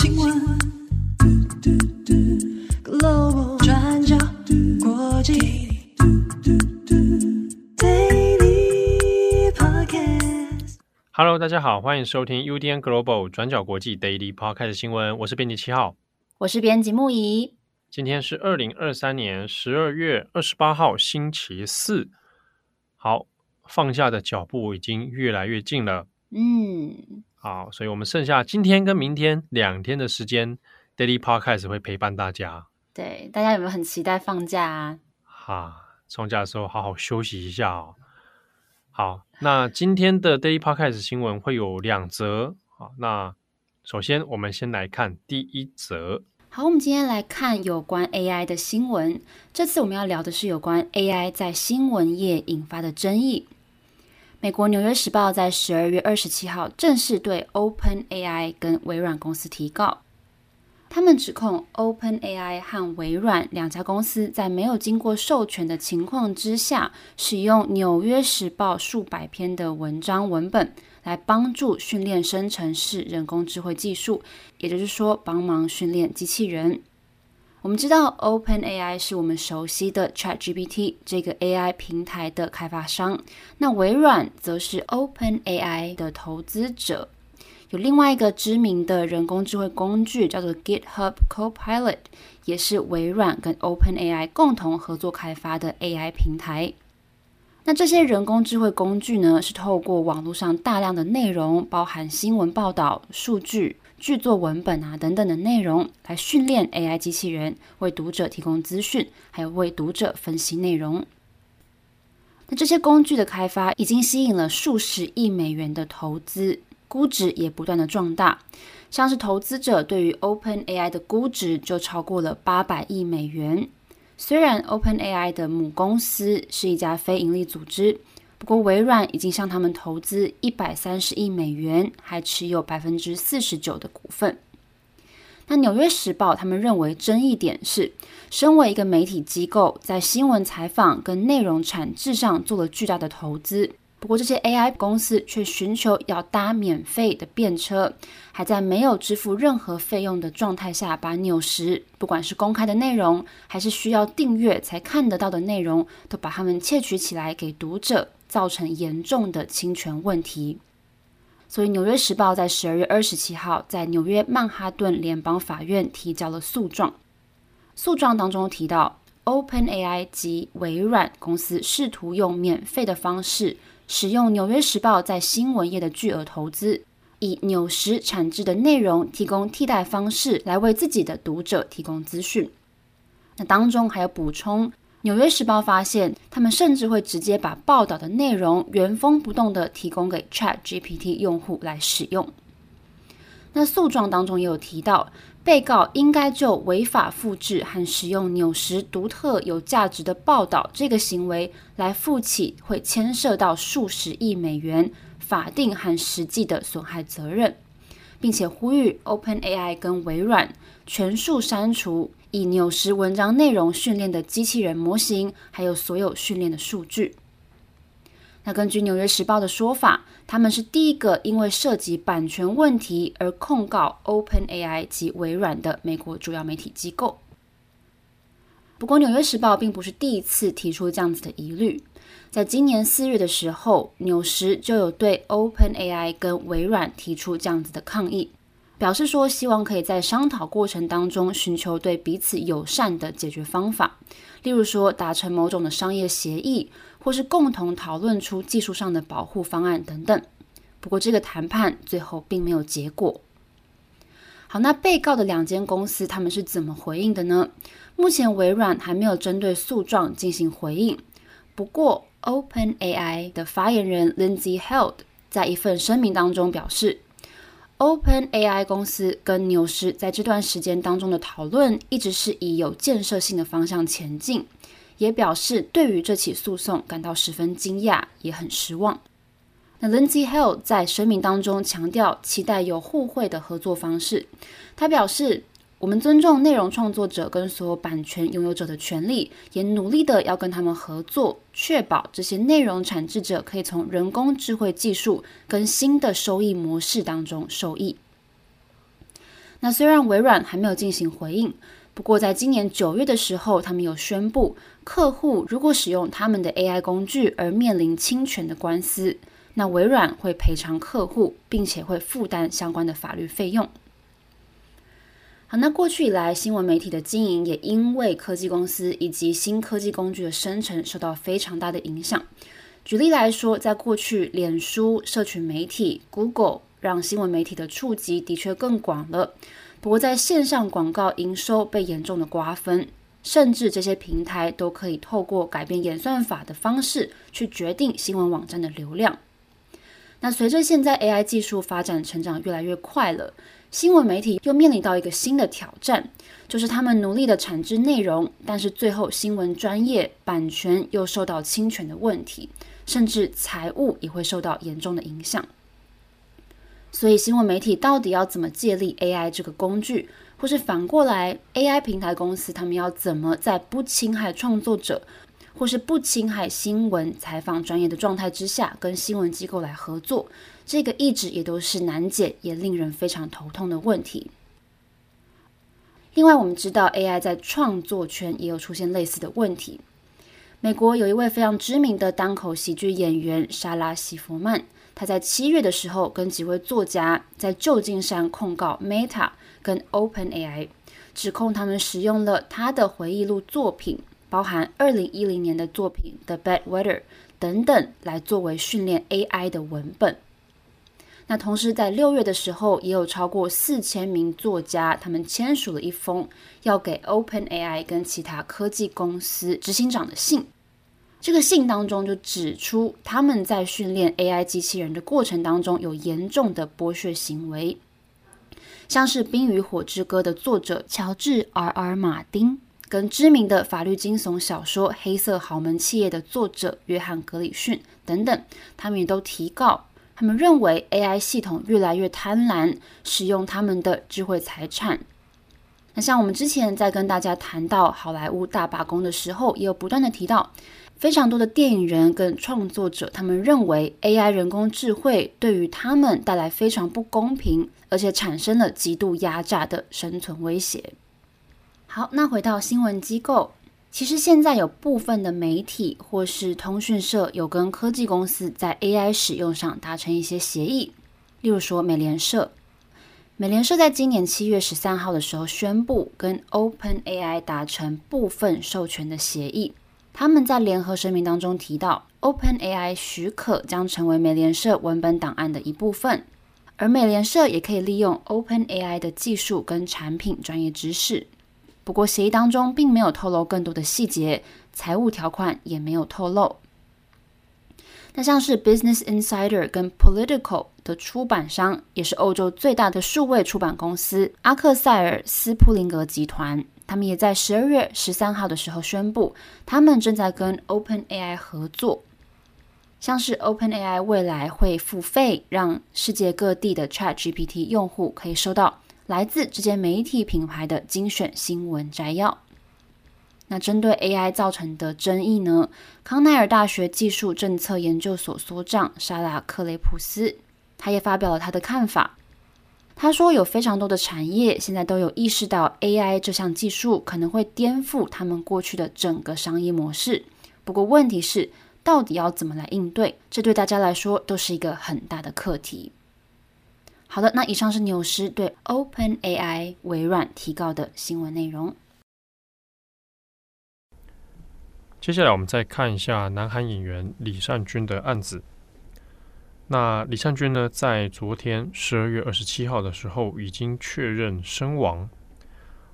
新闻，Global 转角国际，Daily Podcast。Hello，大家好，欢迎收听 UDN Global 转角国际 Daily Podcast 新闻，我是编辑七号，我是编辑木仪。今天是二零二三年十二月二十八号，星期四。好，放假的脚步已经越来越近了。嗯，好，所以我们剩下今天跟明天两天的时间，Daily Podcast 会陪伴大家。对，大家有没有很期待放假啊？哈，放假的时候好好休息一下哦。好，那今天的 Daily Podcast 新闻会有两则。好，那首先我们先来看第一则。好，我们今天来看有关 AI 的新闻。这次我们要聊的是有关 AI 在新闻业引发的争议。美国《纽约时报》在十二月二十七号正式对 OpenAI 跟微软公司提告，他们指控 OpenAI 和微软两家公司在没有经过授权的情况之下，使用《纽约时报》数百篇的文章文本来帮助训练生成式人工智慧技术，也就是说，帮忙训练机器人。我们知道，OpenAI 是我们熟悉的 ChatGPT 这个 AI 平台的开发商，那微软则是 OpenAI 的投资者。有另外一个知名的人工智慧工具叫做 GitHub Copilot，也是微软跟 OpenAI 共同合作开发的 AI 平台。那这些人工智慧工具呢，是透过网络上大量的内容，包含新闻报道、数据。剧作文本啊等等的内容来训练 AI 机器人，为读者提供资讯，还有为读者分析内容。那这些工具的开发已经吸引了数十亿美元的投资，估值也不断的壮大。像是投资者对于 OpenAI 的估值就超过了八百亿美元。虽然 OpenAI 的母公司是一家非营利组织。不过，微软已经向他们投资一百三十亿美元，还持有百分之四十九的股份。那《纽约时报》他们认为争议点是，身为一个媒体机构，在新闻采访跟内容产制上做了巨大的投资。不过，这些 AI 公司却寻求要搭免费的便车，还在没有支付任何费用的状态下，把纽时不管是公开的内容，还是需要订阅才看得到的内容，都把它们窃取起来给读者。造成严重的侵权问题，所以《纽约时报》在十二月二十七号在纽约曼哈顿联邦法院提交了诉状。诉状当中提到，OpenAI 及微软公司试图用免费的方式，使用《纽约时报》在新闻业的巨额投资，以纽时产制的内容提供替代方式来为自己的读者提供资讯。那当中还有补充。纽约时报发现，他们甚至会直接把报道的内容原封不动地提供给 ChatGPT 用户来使用。那诉状当中也有提到，被告应该就违法复制和使用纽时独特有价值的报道这个行为来负起会牵涉到数十亿美元法定和实际的损害责任，并且呼吁 OpenAI 跟微软全数删除。以纽时文章内容训练的机器人模型，还有所有训练的数据。那根据《纽约时报》的说法，他们是第一个因为涉及版权问题而控告 OpenAI 及微软的美国主要媒体机构。不过，《纽约时报》并不是第一次提出这样子的疑虑。在今年四月的时候，纽时就有对 OpenAI 跟微软提出这样子的抗议。表示说，希望可以在商讨过程当中寻求对彼此友善的解决方法，例如说达成某种的商业协议，或是共同讨论出技术上的保护方案等等。不过，这个谈判最后并没有结果。好，那被告的两间公司他们是怎么回应的呢？目前微软还没有针对诉状进行回应。不过，OpenAI 的发言人 Lindsay Held 在一份声明当中表示。OpenAI 公司跟牛市在这段时间当中的讨论，一直是以有建设性的方向前进，也表示对于这起诉讼感到十分惊讶，也很失望。那 Lindsay hell 在声明当中强调，期待有互惠的合作方式。他表示。我们尊重内容创作者跟所有版权拥有者的权利，也努力的要跟他们合作，确保这些内容产制者可以从人工智慧技术跟新的收益模式当中受益。那虽然微软还没有进行回应，不过在今年九月的时候，他们有宣布，客户如果使用他们的 AI 工具而面临侵权的官司，那微软会赔偿客户，并且会负担相关的法律费用。好，那过去以来，新闻媒体的经营也因为科技公司以及新科技工具的生成受到非常大的影响。举例来说，在过去，脸书、社群媒体、Google 让新闻媒体的触及的确更广了。不过，在线上广告营收被严重的瓜分，甚至这些平台都可以透过改变演算法的方式去决定新闻网站的流量。那随着现在 AI 技术发展成长越来越快了。新闻媒体又面临到一个新的挑战，就是他们努力的产制内容，但是最后新闻专业版权又受到侵权的问题，甚至财务也会受到严重的影响。所以，新闻媒体到底要怎么借力 AI 这个工具，或是反过来，AI 平台公司他们要怎么在不侵害创作者，或是不侵害新闻采访专业的状态之下，跟新闻机构来合作，这个一直也都是难解，也令人非常头痛的问题。另外，我们知道 AI 在创作圈也有出现类似的问题。美国有一位非常知名的单口喜剧演员莎拉·西弗曼，他在七月的时候跟几位作家在旧金山控告 Meta 跟 OpenAI，指控他们使用了他的回忆录作品。包含二零一零年的作品《The Bad Weather》等等，来作为训练 AI 的文本。那同时在六月的时候，也有超过四千名作家，他们签署了一封要给 OpenAI 跟其他科技公司执行长的信。这个信当中就指出，他们在训练 AI 机器人的过程当中有严重的剥削行为，像是《冰与火之歌》的作者乔治 R.R. 马丁。跟知名的法律惊悚小说《黑色豪门企业》的作者约翰·格里逊等等，他们也都提告，他们认为 AI 系统越来越贪婪，使用他们的智慧财产。那像我们之前在跟大家谈到好莱坞大罢工的时候，也有不断的提到，非常多的电影人跟创作者，他们认为 AI 人工智慧对于他们带来非常不公平，而且产生了极度压榨的生存威胁。好，那回到新闻机构，其实现在有部分的媒体或是通讯社有跟科技公司在 AI 使用上达成一些协议，例如说美联社，美联社在今年七月十三号的时候宣布跟 OpenAI 达成部分授权的协议。他们在联合声明当中提到，OpenAI 许可将成为美联社文本档案的一部分，而美联社也可以利用 OpenAI 的技术跟产品专业知识。不过，协议当中并没有透露更多的细节，财务条款也没有透露。那像是 Business Insider 跟 Political 的出版商，也是欧洲最大的数位出版公司阿克塞尔斯普林格集团，他们也在十二月十三号的时候宣布，他们正在跟 OpenAI 合作。像是 OpenAI 未来会付费，让世界各地的 ChatGPT 用户可以收到。来自这间媒体品牌的精选新闻摘要。那针对 AI 造成的争议呢？康奈尔大学技术政策研究所所长莎拉·克雷普斯，他也发表了他的看法。他说，有非常多的产业现在都有意识到 AI 这项技术可能会颠覆他们过去的整个商业模式。不过，问题是到底要怎么来应对？这对大家来说都是一个很大的课题。好的，那以上是纽斯对 OpenAI 微软提告的新闻内容。接下来我们再看一下南韩演员李善均的案子。那李善均呢，在昨天十二月二十七号的时候已经确认身亡。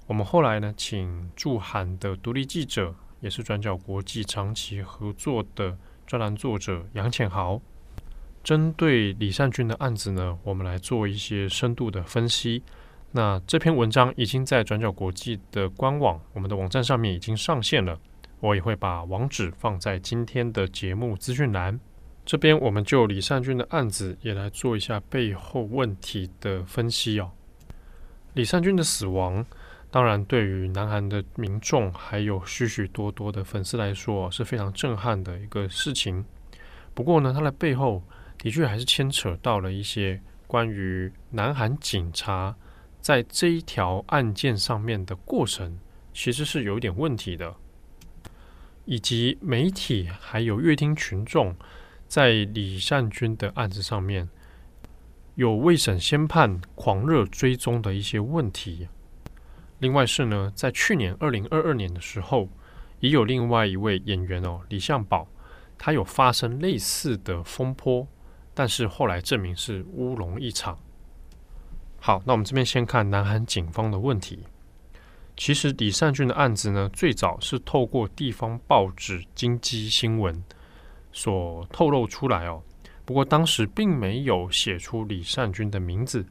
我们后来呢，请驻韩的独立记者，也是转角国际长期合作的专栏作者杨浅豪。针对李善均的案子呢，我们来做一些深度的分析。那这篇文章已经在转角国际的官网，我们的网站上面已经上线了。我也会把网址放在今天的节目资讯栏。这边我们就李善均的案子也来做一下背后问题的分析哦。李善均的死亡，当然对于南韩的民众还有许许多多的粉丝来说是非常震撼的一个事情。不过呢，它的背后，的确还是牵扯到了一些关于南韩警察在这一条案件上面的过程，其实是有点问题的，以及媒体还有阅听群众在李善均的案子上面有未审先判、狂热追踪的一些问题。另外是呢，在去年二零二二年的时候，也有另外一位演员哦，李相保，他有发生类似的风波，但是后来证明是乌龙一场。好，那我们这边先看南韩警方的问题。其实李善俊的案子呢，最早是透过地方报纸《经济新闻》所透露出来哦，不过当时并没有写出李善俊的名字。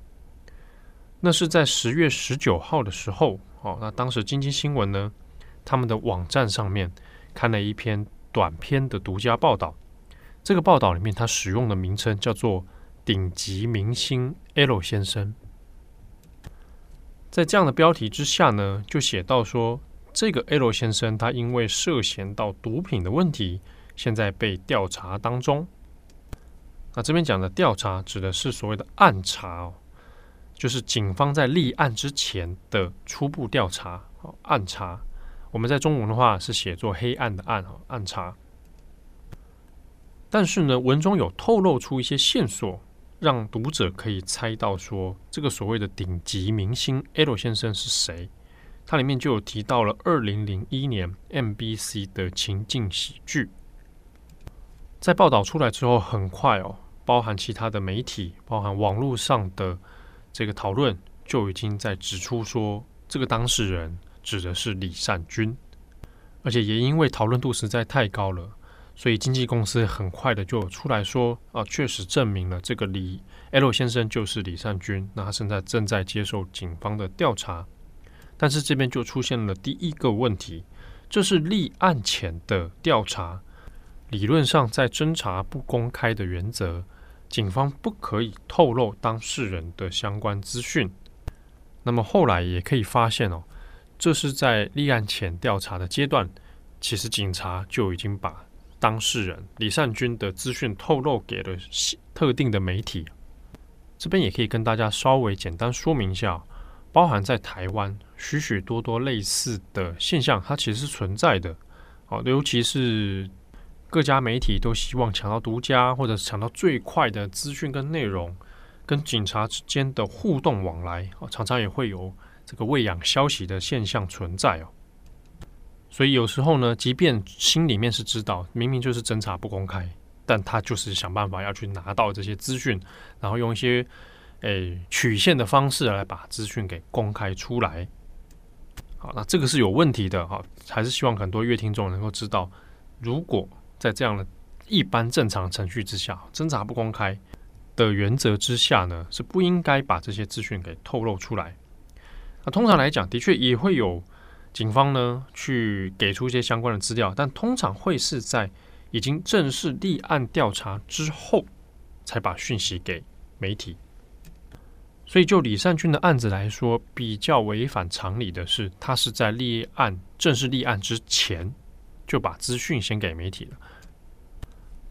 那是在十月十九号的时候，哦，那当时经济新闻呢，他们的网站上面看了一篇短篇的独家报道。这个报道里面，他使用的名称叫做“顶级明星 L 先生”。在这样的标题之下呢，就写到说，这个 L 先生他因为涉嫌到毒品的问题，现在被调查当中。那这边讲的调查指的是所谓的暗查哦。就是警方在立案之前的初步调查，暗查。我们在中文的话是写作“黑暗”的“暗”暗查。但是呢，文中有透露出一些线索，让读者可以猜到说，这个所谓的顶级明星 L 先生是谁。它里面就有提到了二零零一年 MBC 的情境喜剧。在报道出来之后，很快哦，包含其他的媒体，包含网络上的。这个讨论就已经在指出说，这个当事人指的是李善均，而且也因为讨论度实在太高了，所以经纪公司很快的就出来说啊，确实证明了这个李 L 先生就是李善均，那他现在正在接受警方的调查。但是这边就出现了第一个问题，这是立案前的调查，理论上在侦查不公开的原则。警方不可以透露当事人的相关资讯。那么后来也可以发现哦，这是在立案前调查的阶段，其实警察就已经把当事人李善均的资讯透露给了特定的媒体。这边也可以跟大家稍微简单说明一下，包含在台湾许许多多类似的现象，它其实是存在的。好，尤其是。各家媒体都希望抢到独家，或者抢到最快的资讯跟内容，跟警察之间的互动往来，常常也会有这个喂养消息的现象存在哦。所以有时候呢，即便心里面是知道明明就是侦查不公开，但他就是想办法要去拿到这些资讯，然后用一些诶曲线的方式来把资讯给公开出来。好，那这个是有问题的哈，还是希望很多阅听众能够知道，如果在这样的一般正常程序之下，侦查不公开的原则之下呢，是不应该把这些资讯给透露出来。那通常来讲，的确也会有警方呢去给出一些相关的资料，但通常会是在已经正式立案调查之后，才把讯息给媒体。所以就李善均的案子来说，比较违反常理的是，他是在立案正式立案之前就把资讯先给媒体了。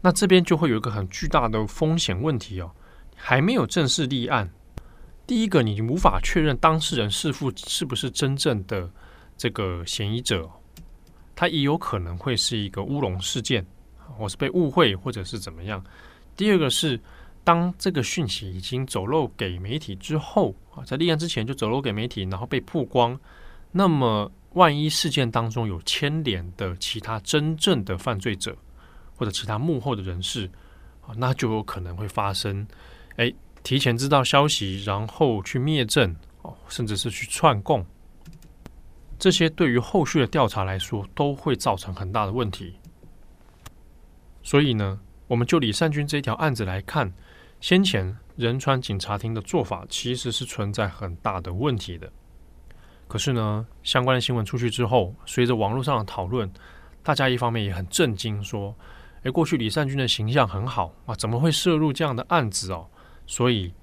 那这边就会有一个很巨大的风险问题哦，还没有正式立案，第一个你无法确认当事人是否是不是真正的这个嫌疑者，他也有可能会是一个乌龙事件，或是被误会，或者是怎么样。第二个是，当这个讯息已经走漏给媒体之后啊，在立案之前就走漏给媒体，然后被曝光，那么万一事件当中有牵连的其他真正的犯罪者。或者其他幕后的人士啊，那就有可能会发生，哎，提前知道消息，然后去灭证哦，甚至是去串供，这些对于后续的调查来说都会造成很大的问题。所以呢，我们就李善均这一条案子来看，先前仁川警察厅的做法其实是存在很大的问题的。可是呢，相关的新闻出去之后，随着网络上的讨论，大家一方面也很震惊，说。诶，过去李善均的形象很好啊，怎么会涉入这样的案子哦？所以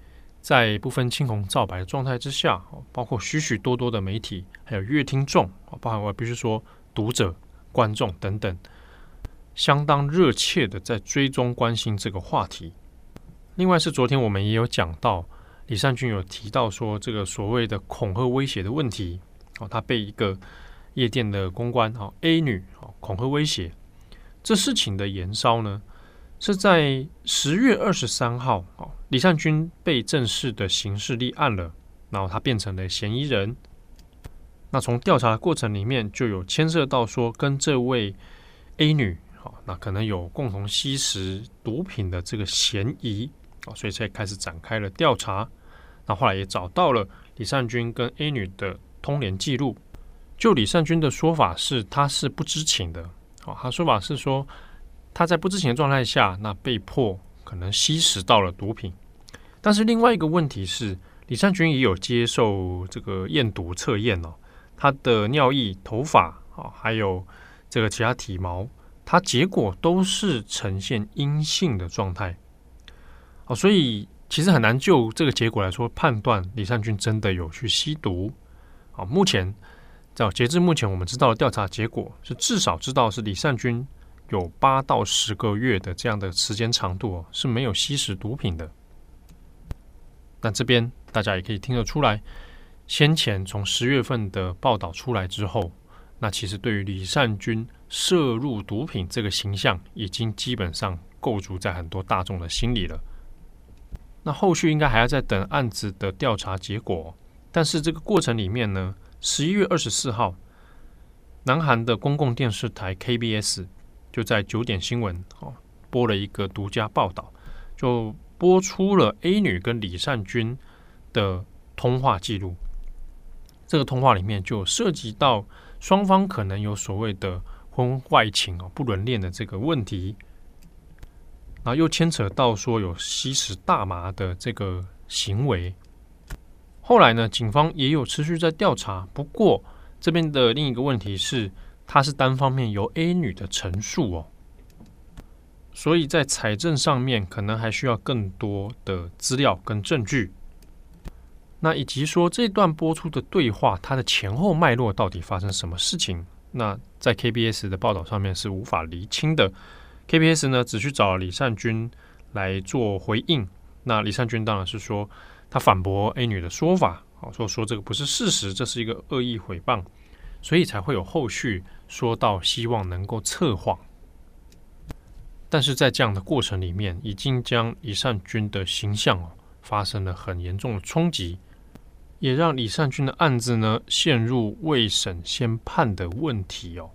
在不分青红皂白的状态之下，包括许许多多的媒体，还有乐听众，包含我必须说读者、观众等等，相当热切的在追踪关心这个话题。另外是昨天我们也有讲到，李善均有提到说，这个所谓的恐吓威胁的问题哦，他被一个夜店的公关哦 A 女哦恐吓威胁。这事情的延烧呢，是在十月二十三号哦，李善均被正式的刑事立案了，然后他变成了嫌疑人。那从调查的过程里面，就有牵涉到说跟这位 A 女。好，那可能有共同吸食毒品的这个嫌疑，啊，所以才开始展开了调查。那后来也找到了李善均跟 A 女的通联记录。就李善均的说法是，他是不知情的。好，他说法是说他在不知情的状态下，那被迫可能吸食到了毒品。但是另外一个问题是，李善均也有接受这个验毒测验哦，他的尿液、头发啊，还有这个其他体毛。它结果都是呈现阴性的状态，哦，所以其实很难就这个结果来说判断李善均真的有去吸毒。好，目前到截至目前，我们知道的调查结果是至少知道是李善均有八到十个月的这样的时间长度哦是没有吸食毒品的。那这边大家也可以听得出来，先前从十月份的报道出来之后，那其实对于李善均。涉入毒品这个形象已经基本上构筑在很多大众的心里了。那后续应该还要再等案子的调查结果。但是这个过程里面呢，十一月二十四号，南韩的公共电视台 KBS 就在九点新闻哦播了一个独家报道，就播出了 A 女跟李善均的通话记录。这个通话里面就涉及到双方可能有所谓的。婚外情哦，不伦恋的这个问题，然后又牵扯到说有吸食大麻的这个行为。后来呢，警方也有持续在调查。不过这边的另一个问题是，它是单方面由 A 女的陈述哦，所以在财政上面可能还需要更多的资料跟证据。那以及说这段播出的对话，它的前后脉络到底发生什么事情？那在 KBS 的报道上面是无法厘清的。KBS 呢，只去找李善均来做回应。那李善均当然是说他反驳 A 女的说法，好说说这个不是事实，这是一个恶意诽谤，所以才会有后续说到希望能够测谎。但是在这样的过程里面，已经将李善均的形象哦发生了很严重的冲击。也让李善均的案子呢陷入未审先判的问题哦。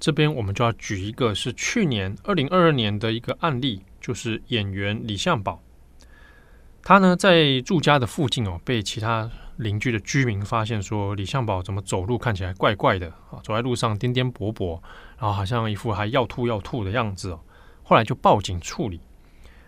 这边我们就要举一个是去年二零二二年的一个案例，就是演员李相宝，他呢在住家的附近哦，被其他邻居的居民发现说李相宝怎么走路看起来怪怪的啊，走在路上颠颠簸簸，然后好像一副还要吐要吐的样子哦。后来就报警处理，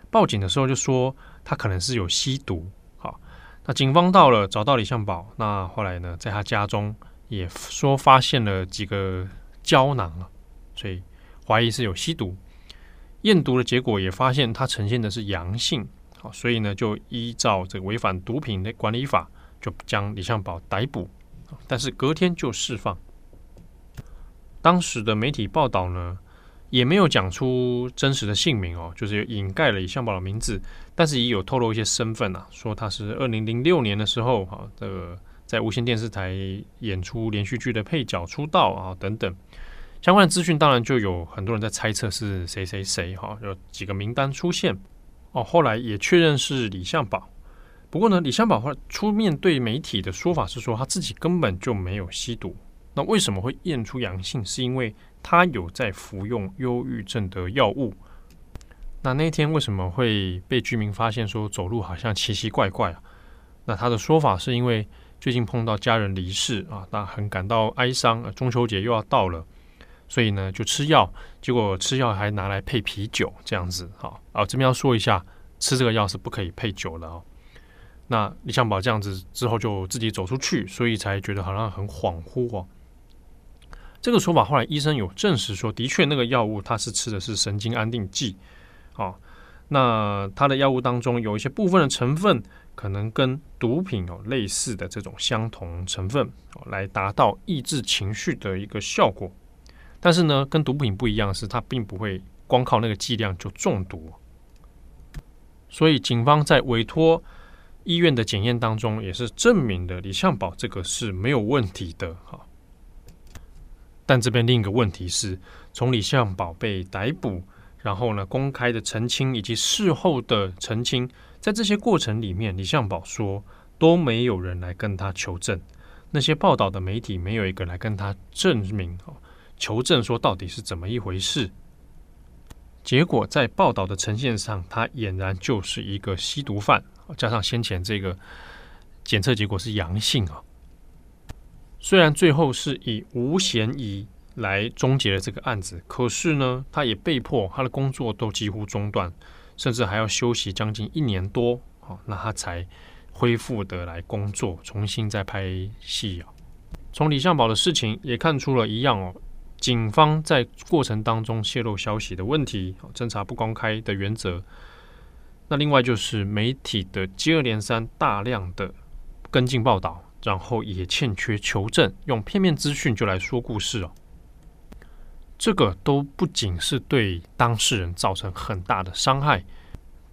报警的时候就说他可能是有吸毒。好那警方到了，找到李相宝。那后来呢，在他家中也说发现了几个胶囊啊，所以怀疑是有吸毒。验毒的结果也发现他呈现的是阳性，好，所以呢就依照这个违反毒品的管理法，就将李相宝逮捕。但是隔天就释放。当时的媒体报道呢，也没有讲出真实的姓名哦，就是掩盖了李相宝的名字，但是也有透露一些身份啊，说他是二零零六年的时候哈，这个在无线电视台演出连续剧的配角出道啊等等相关的资讯，当然就有很多人在猜测是谁谁谁哈，有几个名单出现哦，后来也确认是李相宝。不过呢，李相宝后来出面对媒体的说法是说他自己根本就没有吸毒，那为什么会验出阳性？是因为他有在服用忧郁症的药物。那那天为什么会被居民发现说走路好像奇奇怪怪啊？那他的说法是因为最近碰到家人离世啊，那很感到哀伤。中秋节又要到了，所以呢就吃药，结果吃药还拿来配啤酒这样子。好，啊这边要说一下，吃这个药是不可以配酒的哦。那李向宝这样子之后就自己走出去，所以才觉得好像很恍惚哦。这个说法后来医生有证实说，的确那个药物他是吃的是神经安定剂，啊，那他的药物当中有一些部分的成分可能跟毒品有类似的这种相同成分，来达到抑制情绪的一个效果。但是呢，跟毒品不一样是，它并不会光靠那个剂量就中毒。所以警方在委托医院的检验当中也是证明了李向宝这个是没有问题的哈。但这边另一个问题是，从李向宝被逮捕，然后呢，公开的澄清以及事后的澄清，在这些过程里面，李向宝说都没有人来跟他求证，那些报道的媒体没有一个来跟他证明哦，求证说到底是怎么一回事。结果在报道的呈现上，他俨然就是一个吸毒犯，加上先前这个检测结果是阳性啊。虽然最后是以无嫌疑来终结了这个案子，可是呢，他也被迫他的工作都几乎中断，甚至还要休息将近一年多，好，那他才恢复的来工作，重新再拍戏啊。从李相宝的事情也看出了一样哦，警方在过程当中泄露消息的问题，侦查不公开的原则。那另外就是媒体的接二连三大量的跟进报道。然后也欠缺求证，用片面资讯就来说故事哦。这个都不仅是对当事人造成很大的伤害，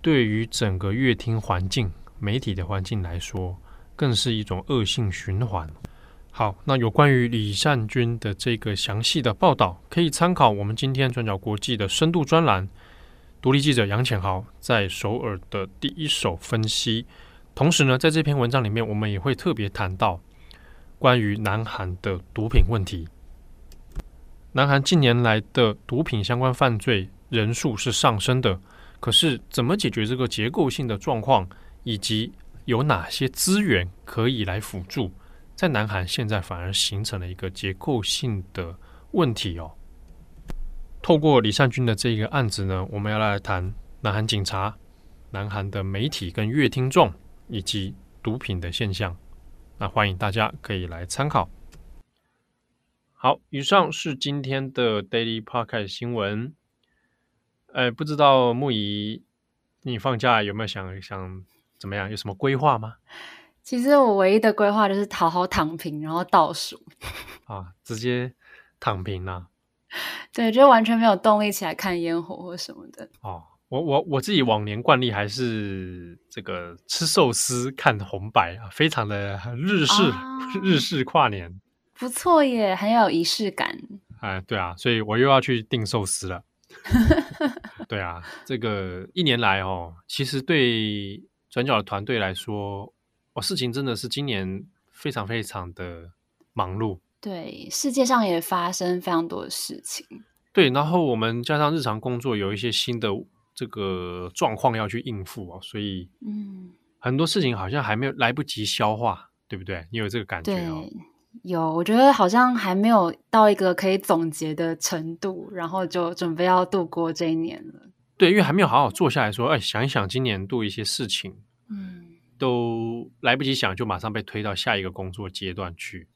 对于整个乐听环境、媒体的环境来说，更是一种恶性循环。好，那有关于李善均的这个详细的报道，可以参考我们今天转角国际的深度专栏，独立记者杨浅豪在首尔的第一手分析。同时呢，在这篇文章里面，我们也会特别谈到关于南韩的毒品问题。南韩近年来的毒品相关犯罪人数是上升的，可是怎么解决这个结构性的状况，以及有哪些资源可以来辅助，在南韩现在反而形成了一个结构性的问题哦。透过李善均的这个案子呢，我们要来谈南韩警察、南韩的媒体跟乐听众。以及毒品的现象，那欢迎大家可以来参考。好，以上是今天的 Daily Podcast 新闻。呃，不知道木仪，你放假有没有想想怎么样？有什么规划吗？其实我唯一的规划就是好好躺平，然后倒数。啊，直接躺平了啊。对，就完全没有动力起来看烟火或什么的。哦。我我我自己往年惯例还是这个吃寿司看红白啊，非常的日式、啊、日式跨年，不错耶，很有仪式感。哎，对啊，所以我又要去订寿司了。对啊，这个一年来哦，其实对转角的团队来说，哦，事情真的是今年非常非常的忙碌。对，世界上也发生非常多的事情。对，然后我们加上日常工作有一些新的。这个状况要去应付哦，所以嗯，很多事情好像还没有来不及消化，对不对？你有这个感觉哦？对，有，我觉得好像还没有到一个可以总结的程度，然后就准备要度过这一年了。对，因为还没有好好坐下来说，哎，想一想今年度一些事情，嗯，都来不及想，就马上被推到下一个工作阶段去。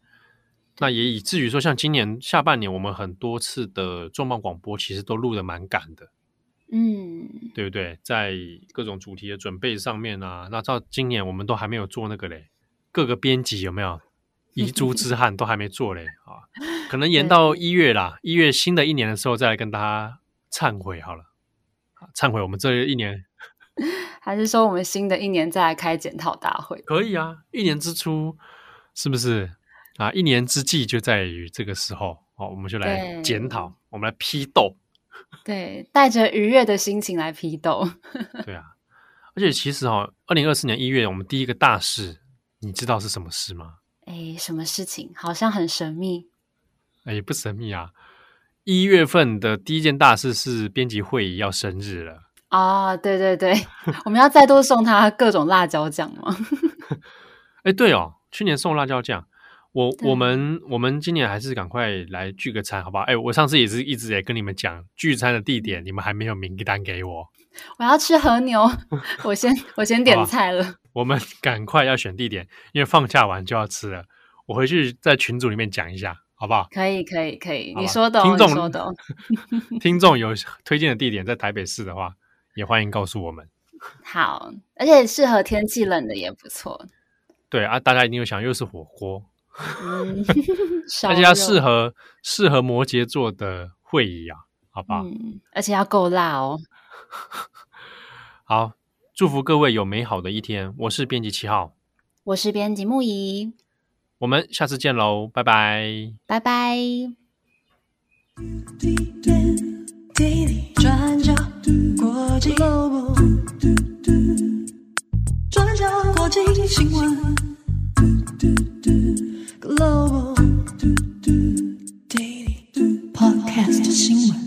那也以至于说，像今年下半年，我们很多次的重磅广播，其实都录的蛮赶的。嗯，对不对？在各种主题的准备上面啊，那到今年我们都还没有做那个嘞，各个编辑有没有 遗珠之憾都还没做嘞啊？可能延到一月啦，一月新的一年的时候再来跟大家忏悔好了，忏悔我们这一年，还是说我们新的一年再来开检讨大会？可以啊，一年之初是不是啊？一年之计就在于这个时候哦，我们就来检讨，我们来批斗。对，带着愉悦的心情来批斗。对啊，而且其实哦，二零二四年一月，我们第一个大事，你知道是什么事吗？哎，什么事情？好像很神秘。哎，不神秘啊！一月份的第一件大事是编辑会议要生日了。哦，对对对，我们要再多送他各种辣椒酱吗？哎，对哦，去年送辣椒酱。我我们我们今年还是赶快来聚个餐，好不好？哎，我上次也是一直也跟你们讲聚餐的地点，你们还没有名单给我。我要吃和牛，我先我先点菜了。我们赶快要选地点，因为放假完就要吃了。我回去在群组里面讲一下，好不好？可以可以可以，你说的，听众说的。听众有推荐的地点在台北市的话，也欢迎告诉我们。好，而且适合天气冷的也不错。对啊，大家一定有想，又是火锅。嗯，而且要适合适合摩羯座的会议啊，好不好？嗯，而且要够辣哦。好，祝福各位有美好的一天。我是编辑七号，我是编辑木仪，我们下次见喽，拜拜，拜拜。转角国际转角国际新闻。Global Podcast 新闻。